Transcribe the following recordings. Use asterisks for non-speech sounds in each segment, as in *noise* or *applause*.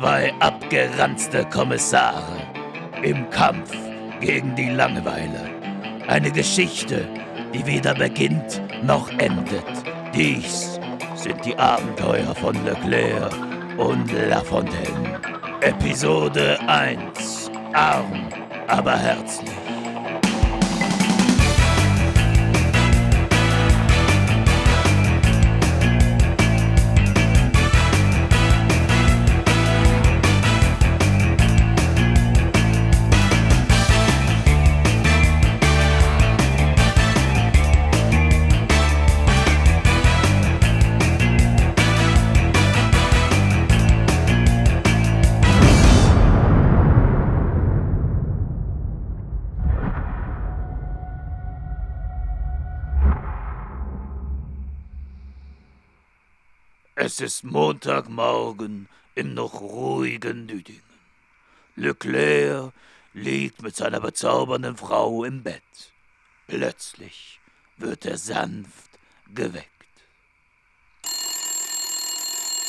Zwei abgeranzte Kommissare im Kampf gegen die Langeweile. Eine Geschichte, die weder beginnt noch endet. Dies sind die Abenteuer von Leclerc und Lafontaine. Episode 1. Arm, aber herzlich. Es ist Montagmorgen im noch ruhigen Düdingen. Leclerc liegt mit seiner bezaubernden Frau im Bett. Plötzlich wird er sanft geweckt.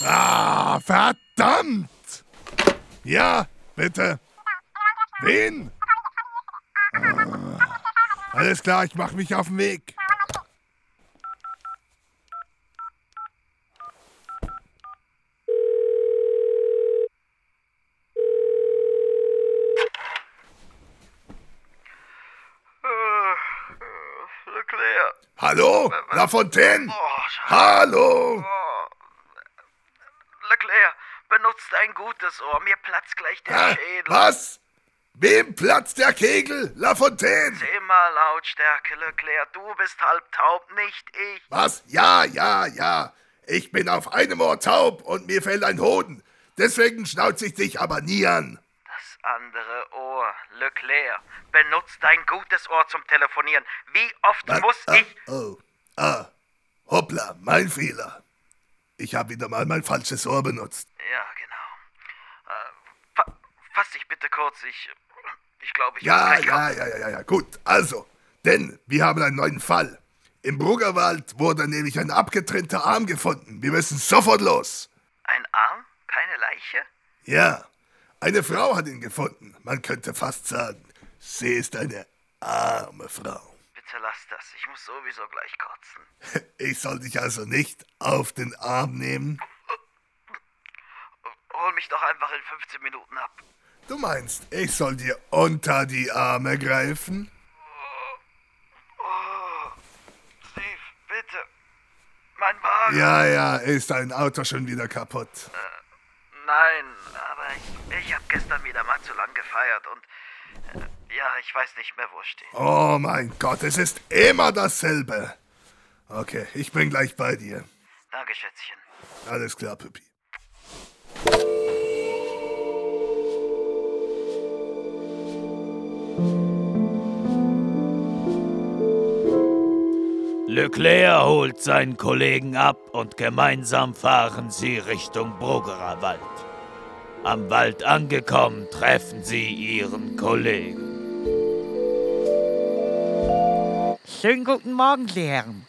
Ah, verdammt! Ja, bitte. Wen? Ah, alles klar, ich mach mich auf den Weg. Leclerc. Hallo? La Fontaine? Oh, Hallo? Leclerc, benutzt ein gutes Ohr. Mir platzt gleich der Hä? Schädel. Was? Wem platzt der Kegel? La Fontaine? Immer Lautstärke, Leclerc. Du bist halb taub, nicht ich. Was? Ja, ja, ja. Ich bin auf einem Ohr taub und mir fällt ein Hoden. Deswegen schnauze ich dich aber nie an. Das andere Ohr, Leclerc. Benutzt dein gutes Ohr zum Telefonieren. Wie oft Was? muss ich... Oh, ah, hoppla, mein Fehler. Ich habe wieder mal mein falsches Ohr benutzt. Ja, genau. Äh, fa fass dich bitte kurz. Ich... Ich glaube, ich... Ja, ja, ja, ja, ja, ja, gut. Also, denn wir haben einen neuen Fall. Im Bruggerwald wurde nämlich ein abgetrennter Arm gefunden. Wir müssen sofort los. Ein Arm? Keine Leiche? Ja, eine Frau hat ihn gefunden. Man könnte fast sagen, sie ist eine arme Frau. Bitte lass das. Ich muss sowieso gleich kotzen. *laughs* Ich soll dich also nicht auf den Arm nehmen? Hol mich doch einfach in 15 Minuten ab. Du meinst, ich soll dir unter die Arme greifen? Steve, bitte. Mein Wagen. Ja, ja, ist dein Auto schon wieder kaputt. Nein, aber ich, ich habe gestern wieder mal zu lang gefeiert und äh, ja, ich weiß nicht mehr, wo es steht. Oh mein Gott, es ist immer dasselbe. Okay, ich bin gleich bei dir. Danke, Schätzchen. Alles klar, Püppi. Leclerc holt seinen Kollegen ab und gemeinsam fahren sie Richtung Bruggerer Wald. Am Wald angekommen, treffen sie ihren Kollegen. Schönen guten Morgen, Sie Herren.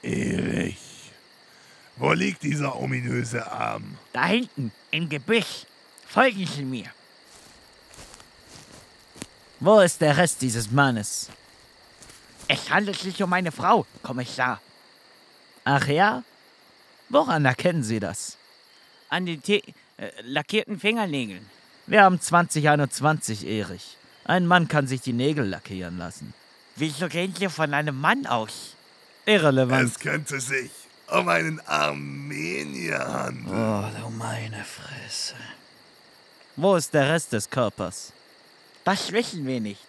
Erich. Wo liegt dieser ominöse Arm? Da hinten, im Gebüsch. Folgen Sie mir. Wo ist der Rest dieses Mannes? Es handelt sich um eine Frau, Kommissar. Ach ja? Woran erkennen Sie das? An den äh, lackierten Fingernägeln. Wir haben 2021, Erich. Ein Mann kann sich die Nägel lackieren lassen. Wieso gehen Sie von einem Mann aus? Irrelevant. Es könnte sich um einen Armenier handeln. Oh, du meine Fresse. Wo ist der Rest des Körpers? Das wissen wir nicht.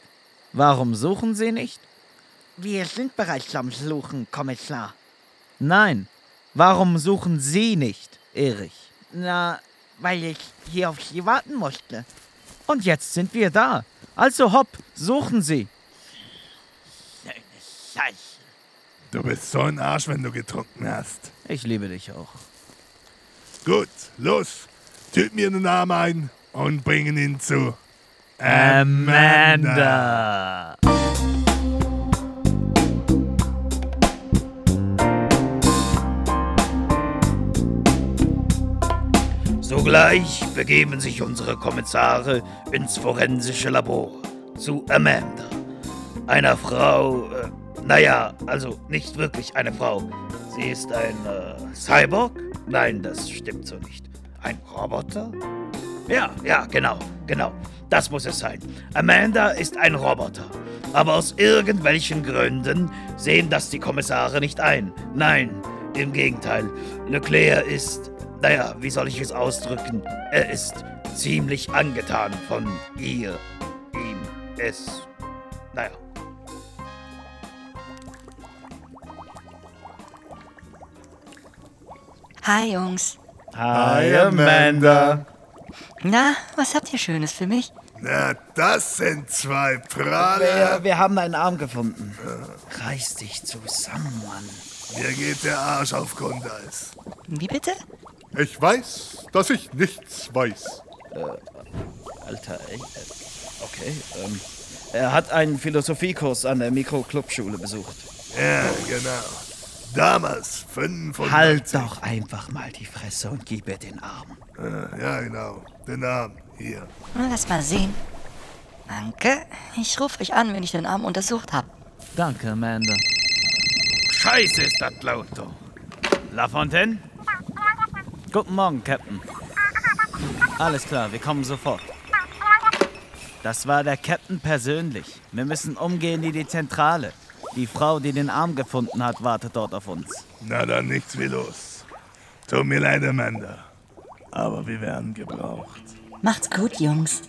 Warum suchen Sie nicht? Wir sind bereits am Suchen, Kommissar. Nein. Warum suchen Sie nicht, Erich? Na, weil ich hier auf Sie warten musste. Und jetzt sind wir da. Also hopp, suchen Sie. Scheiße. Du bist so ein Arsch, wenn du getrunken hast. Ich liebe dich auch. Gut, los. Tüt mir den Arm ein und bringen ihn zu Amanda. So Sogleich begeben sich unsere Kommissare ins forensische Labor zu Amanda. Einer Frau, äh, naja, also nicht wirklich eine Frau. Sie ist ein äh, Cyborg? Nein, das stimmt so nicht. Ein Roboter? Ja, ja, genau, genau. Das muss es sein. Amanda ist ein Roboter. Aber aus irgendwelchen Gründen sehen das die Kommissare nicht ein. Nein, im Gegenteil. Leclerc ist, naja, wie soll ich es ausdrücken? Er ist ziemlich angetan von ihr, ihm, es. Naja. Hi Jungs. Hi, Amanda. Na, was habt ihr Schönes für mich? Na, das sind zwei Prahler. Wir, wir haben einen Arm gefunden. Reiß dich zusammen, Mann. Mir geht der Arsch auf Grundeis. Wie bitte? Ich weiß, dass ich nichts weiß. Alter, ey. äh, Okay. Ähm, er hat einen Philosophiekurs an der Mikro-Clubschule besucht. Ja, genau. Damals, 85. Halt doch einfach mal die Fresse und gib ihr den Arm. Äh, Ja, genau. Den Arm. Hier. Lass mal sehen. Danke. Ich rufe euch an, wenn ich den Arm untersucht habe. Danke, Amanda. Scheiße ist das Lauto. Lafontaine? Guten Morgen, Captain. Alles klar, wir kommen sofort. Das war der Captain persönlich. Wir müssen umgehen in die Zentrale. Die Frau, die den Arm gefunden hat, wartet dort auf uns. Na dann nichts wie los. Tut mir leid, Amanda. Aber wir werden gebraucht. Macht's gut, Jungs.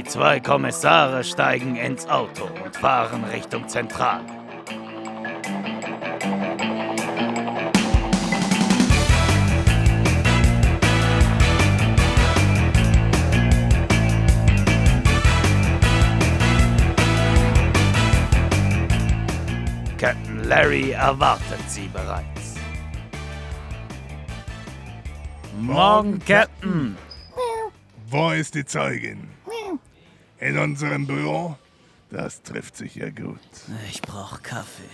Die zwei Kommissare steigen ins Auto und fahren Richtung Zentrale. Captain Larry erwartet sie bereits. Morgen, Captain. Wo ist die Zeugin? In unserem Büro? Das trifft sich ja gut. Ich brauch Kaffee.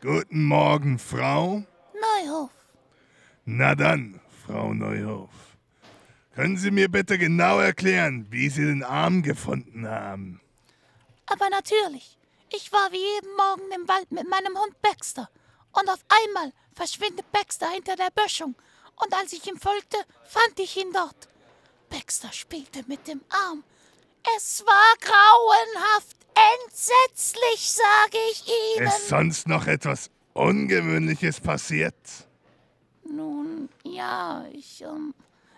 Guten Morgen, Frau. Neuhof. Na dann, Frau Neuhof. Können Sie mir bitte genau erklären, wie Sie den Arm gefunden haben? Aber natürlich. Ich war wie jeden Morgen im Wald mit meinem Hund Baxter. Und auf einmal verschwindet Baxter hinter der Böschung. Und als ich ihm folgte, fand ich ihn dort. Baxter spielte mit dem Arm. Es war grauenhaft, entsetzlich, sage ich Ihnen. Ist sonst noch etwas Ungewöhnliches passiert? Nun, ja, ich, ähm,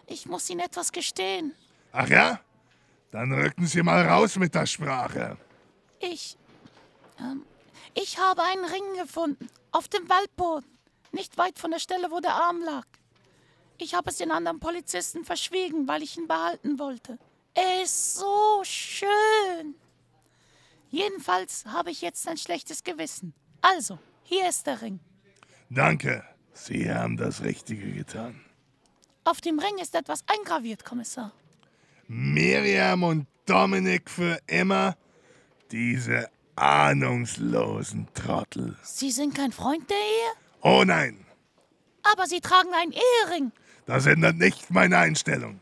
ich muss Ihnen etwas gestehen. Ach ja? Dann rücken Sie mal raus mit der Sprache. Ich, ähm, ich habe einen Ring gefunden. Auf dem Waldboden. Nicht weit von der Stelle, wo der Arm lag. Ich habe es den anderen Polizisten verschwiegen, weil ich ihn behalten wollte. Er ist so schön. Jedenfalls habe ich jetzt ein schlechtes Gewissen. Also, hier ist der Ring. Danke, Sie haben das Richtige getan. Auf dem Ring ist etwas eingraviert, Kommissar. Miriam und Dominik für immer? Diese ahnungslosen Trottel. Sie sind kein Freund der Ehe, Oh nein, aber Sie tragen einen Ehering. das ändert nicht meine Einstellung.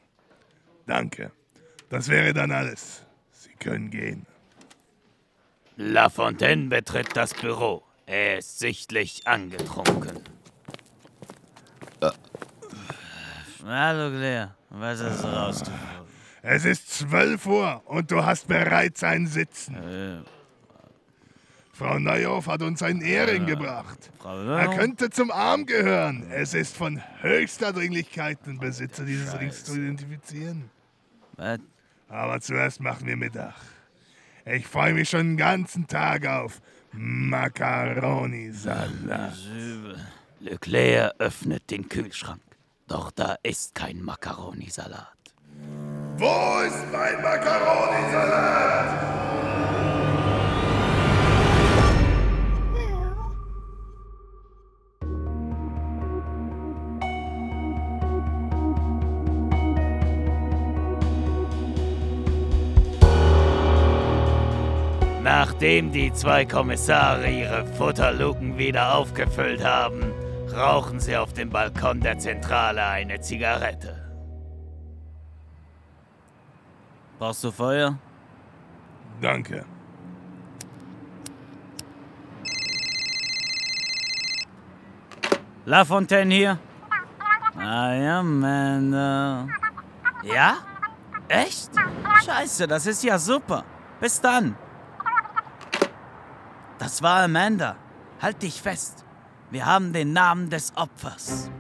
Danke. Das wäre dann alles. Sie können gehen. Lafontaine betritt das Büro. Er ist sichtlich angetrunken. Hallo, Claire. Was du rausgefunden? Es ist 12 Uhr und du hast bereits ein Sitzen. Frau Neuhoff hat uns einen Ehering gebracht. Er könnte zum Arm gehören. Es ist von höchster Dringlichkeit, den Besitzer dieses Rings zu identifizieren. Was? Aber zuerst machen wir Mittag. Ich freue mich schon den ganzen Tag auf Macaroni-Salat. Leclerc öffnet den Kühlschrank. Doch da ist kein Macaroni-Salat. Wo ist mein Macaroni-Salat? Nachdem die zwei Kommissare ihre Futterluken wieder aufgefüllt haben, rauchen sie auf dem Balkon der Zentrale eine Zigarette. Brauchst du Feuer? Danke. La Fontaine hier? Ah ja, Amanda. Ja? Echt? Scheiße, das ist ja super. Bis dann. Das war Amanda. Halt dich fest. Wir haben den Namen des Opfers.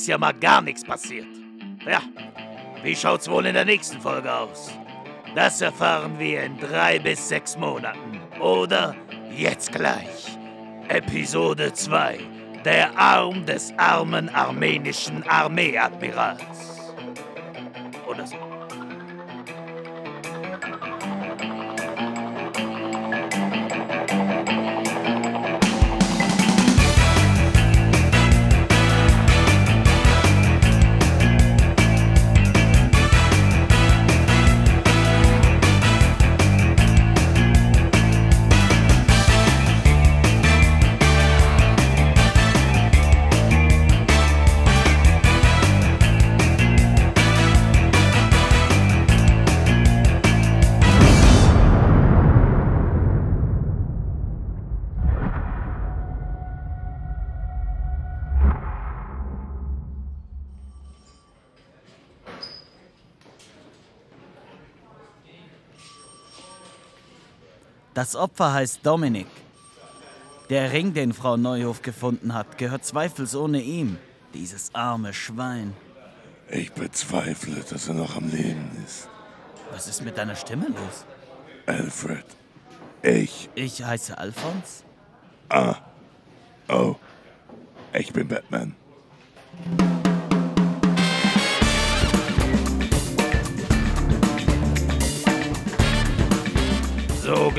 Ist ja mal gar nichts passiert. Ja, wie schaut's wohl in der nächsten Folge aus? Das erfahren wir in drei bis sechs Monaten. Oder jetzt gleich. Episode 2. Der Arm des armen armenischen Armeeadmirals. Oder so. Das Opfer heißt Dominik. Der Ring, den Frau Neuhof gefunden hat, gehört zweifelsohne ihm. Dieses arme Schwein. Ich bezweifle, dass er noch am Leben ist. Was ist mit deiner Stimme los? Alfred. Ich. Ich heiße Alfons. Ah. Oh. Ich bin Batman.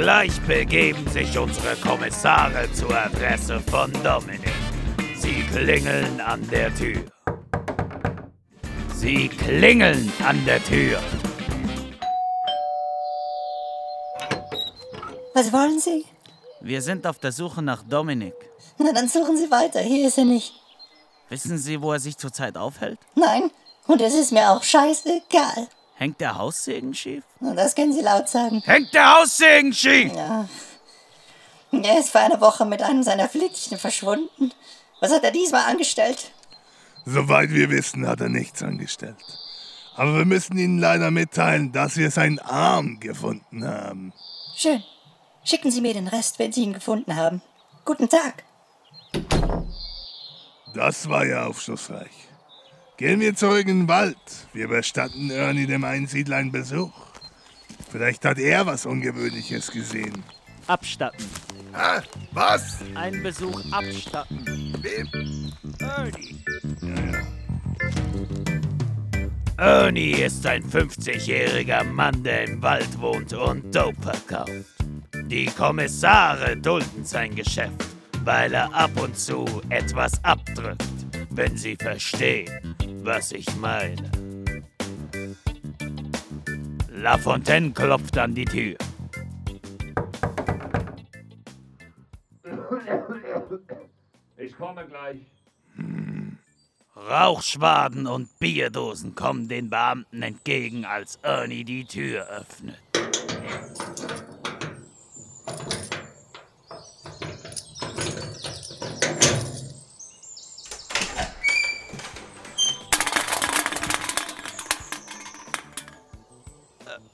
Sogleich begeben sich unsere Kommissare zur Adresse von Dominik. Sie klingeln an der Tür. Sie klingeln an der Tür. Was wollen Sie? Wir sind auf der Suche nach Dominik. Na, dann suchen Sie weiter. Hier ist er nicht. Wissen Sie, wo er sich zurzeit aufhält? Nein. Und es ist mir auch scheißegal. Hängt der Haussegen schief? Das können Sie laut sagen. Hängt der Haussegen schief? Er ist vor einer Woche mit einem seiner Flittchen verschwunden. Was hat er diesmal angestellt? Soweit wir wissen, hat er nichts angestellt. Aber wir müssen Ihnen leider mitteilen, dass wir seinen Arm gefunden haben. Schön. Schicken Sie mir den Rest, wenn Sie ihn gefunden haben. Guten Tag. Das war ja aufschlussreich. Gehen wir zurück in den Wald. Wir bestatten Ernie dem Einsiedler einen Besuch. Vielleicht hat er was Ungewöhnliches gesehen. Abstatten. Hä? Was? Ein Besuch abstatten. Wem? Ernie. Ernie ist ein 50-jähriger Mann, der im Wald wohnt und Dope verkauft. Die Kommissare dulden sein Geschäft, weil er ab und zu etwas abdrückt, wenn sie verstehen, was ich meine. La Fontaine klopft an die Tür. Ich komme gleich. Rauchschwaden und Bierdosen kommen den Beamten entgegen, als Ernie die Tür öffnet.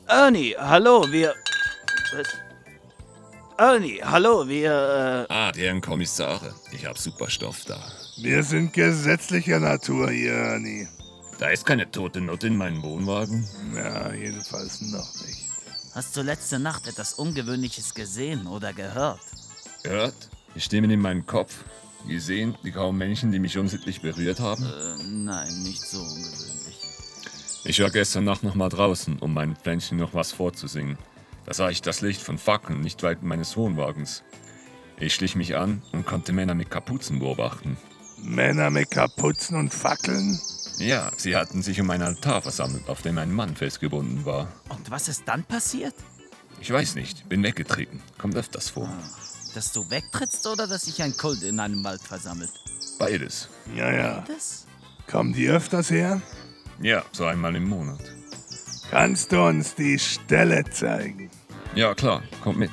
Ernie, hallo, wir. Was? Ernie, hallo, wir. Äh, Ah, deren Kommissare. Ich hab super Stoff da. Wir sind gesetzlicher Natur hier, Ernie. Da ist keine tote Nutte in meinem Wohnwagen. Ja, jedenfalls noch nicht. Hast du letzte Nacht etwas Ungewöhnliches gesehen oder gehört? Hört? Die Stimmen in meinem Kopf. Gesehen, die kaum Menschen, die mich unsittlich berührt haben? Äh, nein, nicht so ungewöhnlich. Ich war gestern Nacht noch mal draußen, um meinen Pflänzchen noch was vorzusingen. Da sah ich das Licht von Fackeln nicht weit meines Wohnwagens. Ich schlich mich an und konnte Männer mit Kapuzen beobachten. Männer mit Kapuzen und Fackeln? Ja, sie hatten sich um einen Altar versammelt, auf dem ein Mann festgebunden war. Und was ist dann passiert? Ich weiß nicht, bin weggetreten. Kommt öfters vor. Dass du wegtrittst oder dass sich ein Kult in einem Wald versammelt? Beides. Ja, ja. Das? Kommen die öfters her? Ja, so einmal im Monat. Kannst du uns die Stelle zeigen? Ja, klar, kommt mit.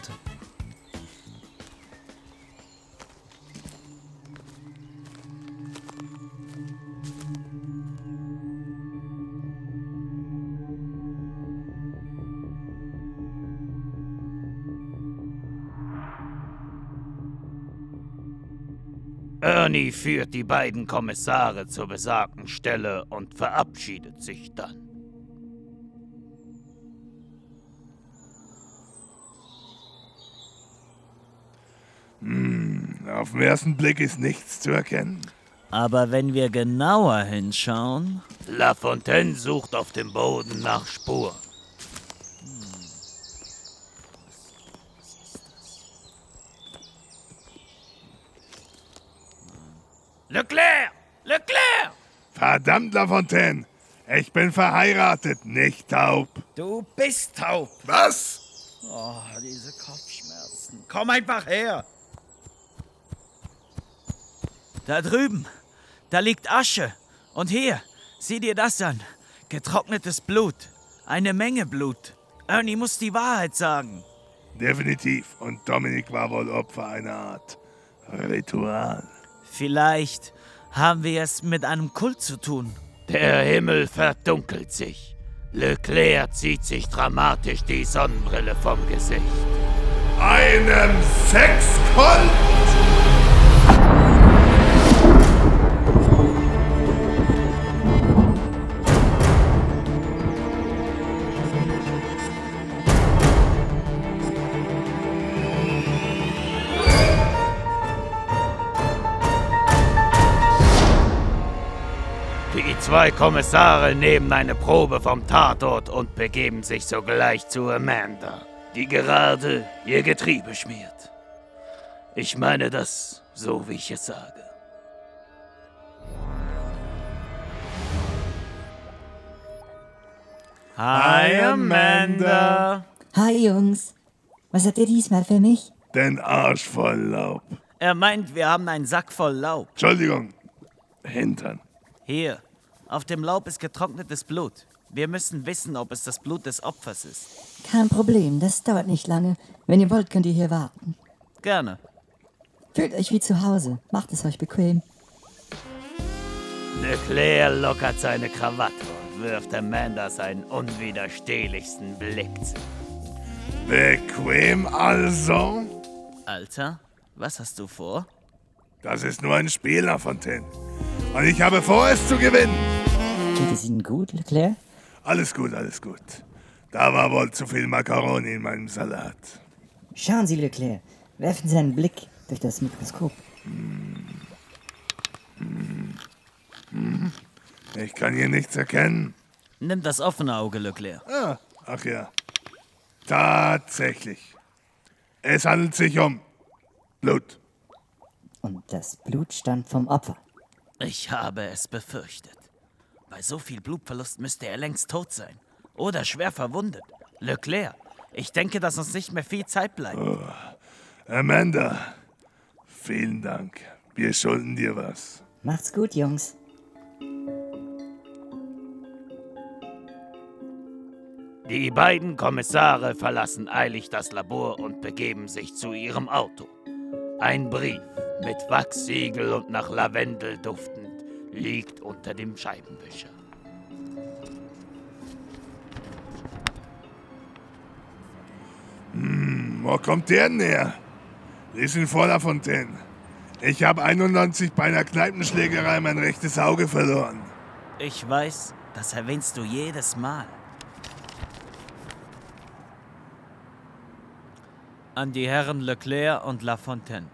Ernie führt die beiden Kommissare zur besagten Stelle und verabschiedet sich dann. Auf den ersten Blick ist nichts zu erkennen. Aber wenn wir genauer hinschauen. La Fontaine sucht auf dem Boden nach Spuren. Leclerc! Leclerc! Verdammt, Lafontaine! Ich bin verheiratet, nicht taub. Du bist taub. Was? Oh, diese Kopfschmerzen. Komm einfach her. Da drüben. Da liegt Asche. Und hier, sieh dir das an. Getrocknetes Blut. Eine Menge Blut. Ernie muss die Wahrheit sagen. Definitiv. Und Dominik war wohl Opfer einer Art Ritual. Vielleicht haben wir es mit einem Kult zu tun. Der Himmel verdunkelt sich. Leclerc zieht sich dramatisch die Sonnenbrille vom Gesicht. Einem Sexkult? Zwei Kommissare nehmen eine Probe vom Tatort und begeben sich sogleich zu Amanda, die gerade ihr Getriebe schmiert. Ich meine das so, wie ich es sage. Hi, Amanda. Hi Jungs, was habt ihr diesmal für mich? Den Arsch voll Laub. Er meint, wir haben einen Sack voll Laub. Entschuldigung. Hintern. Hier, auf dem Laub ist getrocknetes Blut. Wir müssen wissen, ob es das Blut des Opfers ist. Kein Problem, das dauert nicht lange. Wenn ihr wollt, könnt ihr hier warten. Gerne. Fühlt euch wie zu Hause, macht es euch bequem. Leclerc lockert seine Krawatte und wirft Amanda seinen unwiderstehlichsten Blick zu. Bequem also? Alter, was hast du vor? Das ist nur ein Spiel, Lafontaine. Und ich habe vor, es zu gewinnen. Geht es Ihnen gut, Leclerc? Alles gut, alles gut. Da war wohl zu viel Macaroni in meinem Salat. Schauen Sie, Leclerc, werfen Sie einen Blick durch das Mikroskop. Ich kann hier nichts erkennen. Nimm das offene Auge, Leclerc. Ah, ach ja. Tatsächlich. Es handelt sich um Blut. Und das Blut stammt vom Opfer. Ich habe es befürchtet. Bei so viel Blutverlust müsste er längst tot sein. Oder schwer verwundet. Leclerc, ich denke, dass uns nicht mehr viel Zeit bleibt. Amanda, vielen Dank. Wir schulden dir was. Macht's gut, Jungs. Die beiden Kommissare verlassen eilig das Labor und begeben sich zu ihrem Auto. Ein Brief mit Wachssiegel und nach Lavendel duftend liegt unter dem Scheibenwischer. Wo kommt der denn her? Lies ihn vor, Lafontaine. Ich habe 91 bei einer Kneipenschlägerei mein rechtes Auge verloren. Ich weiß, das erwähnst du jedes Mal. An die Herren Leclerc und Lafontaine.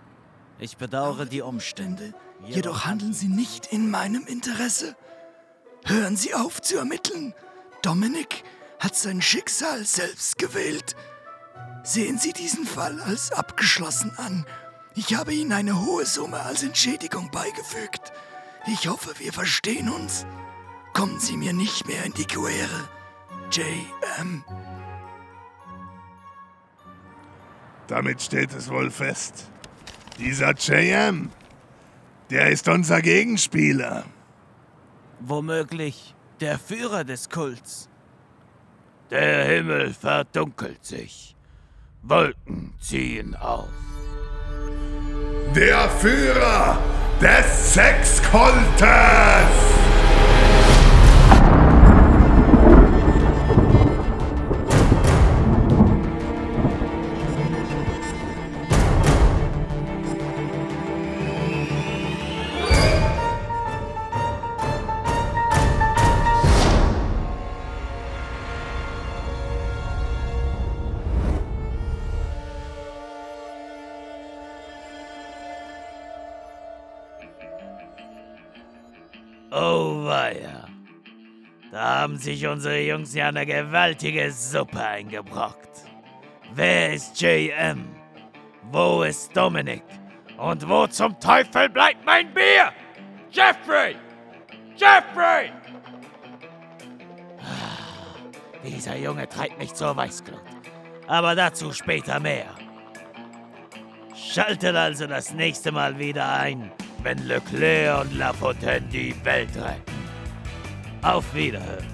Ich bedauere die Umstände. Jedoch handeln Sie nicht in meinem Interesse. Hören Sie auf zu ermitteln. Dominik hat sein Schicksal selbst gewählt. Sehen Sie diesen Fall als abgeschlossen an. Ich habe Ihnen eine hohe Summe als Entschädigung beigefügt. Ich hoffe, wir verstehen uns. Kommen Sie mir nicht mehr in die Quere. J.M. Damit steht es wohl fest. Dieser JM, der ist unser Gegenspieler. Womöglich der Führer des Kults. Der Himmel verdunkelt sich. Wolken ziehen auf. Der Führer des Sexkultes! Oh weia. Da haben sich unsere Jungs ja eine gewaltige Suppe eingebrockt. Wer ist JM? Wo ist Dominik? Und wo zum Teufel bleibt mein Bier? Jeffrey! Jeffrey! Ah, Dieser Junge treibt mich zur Weißglut. Aber dazu später mehr. Schaltet also das nächste Mal wieder ein, wenn Leclerc und Lafontaine die Welt retten. Auf Wiederhören.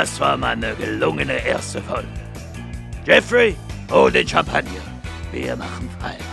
Das war mal eine gelungene erste Folge. Jeffrey, hol den Champagner. Wir machen Feierabend.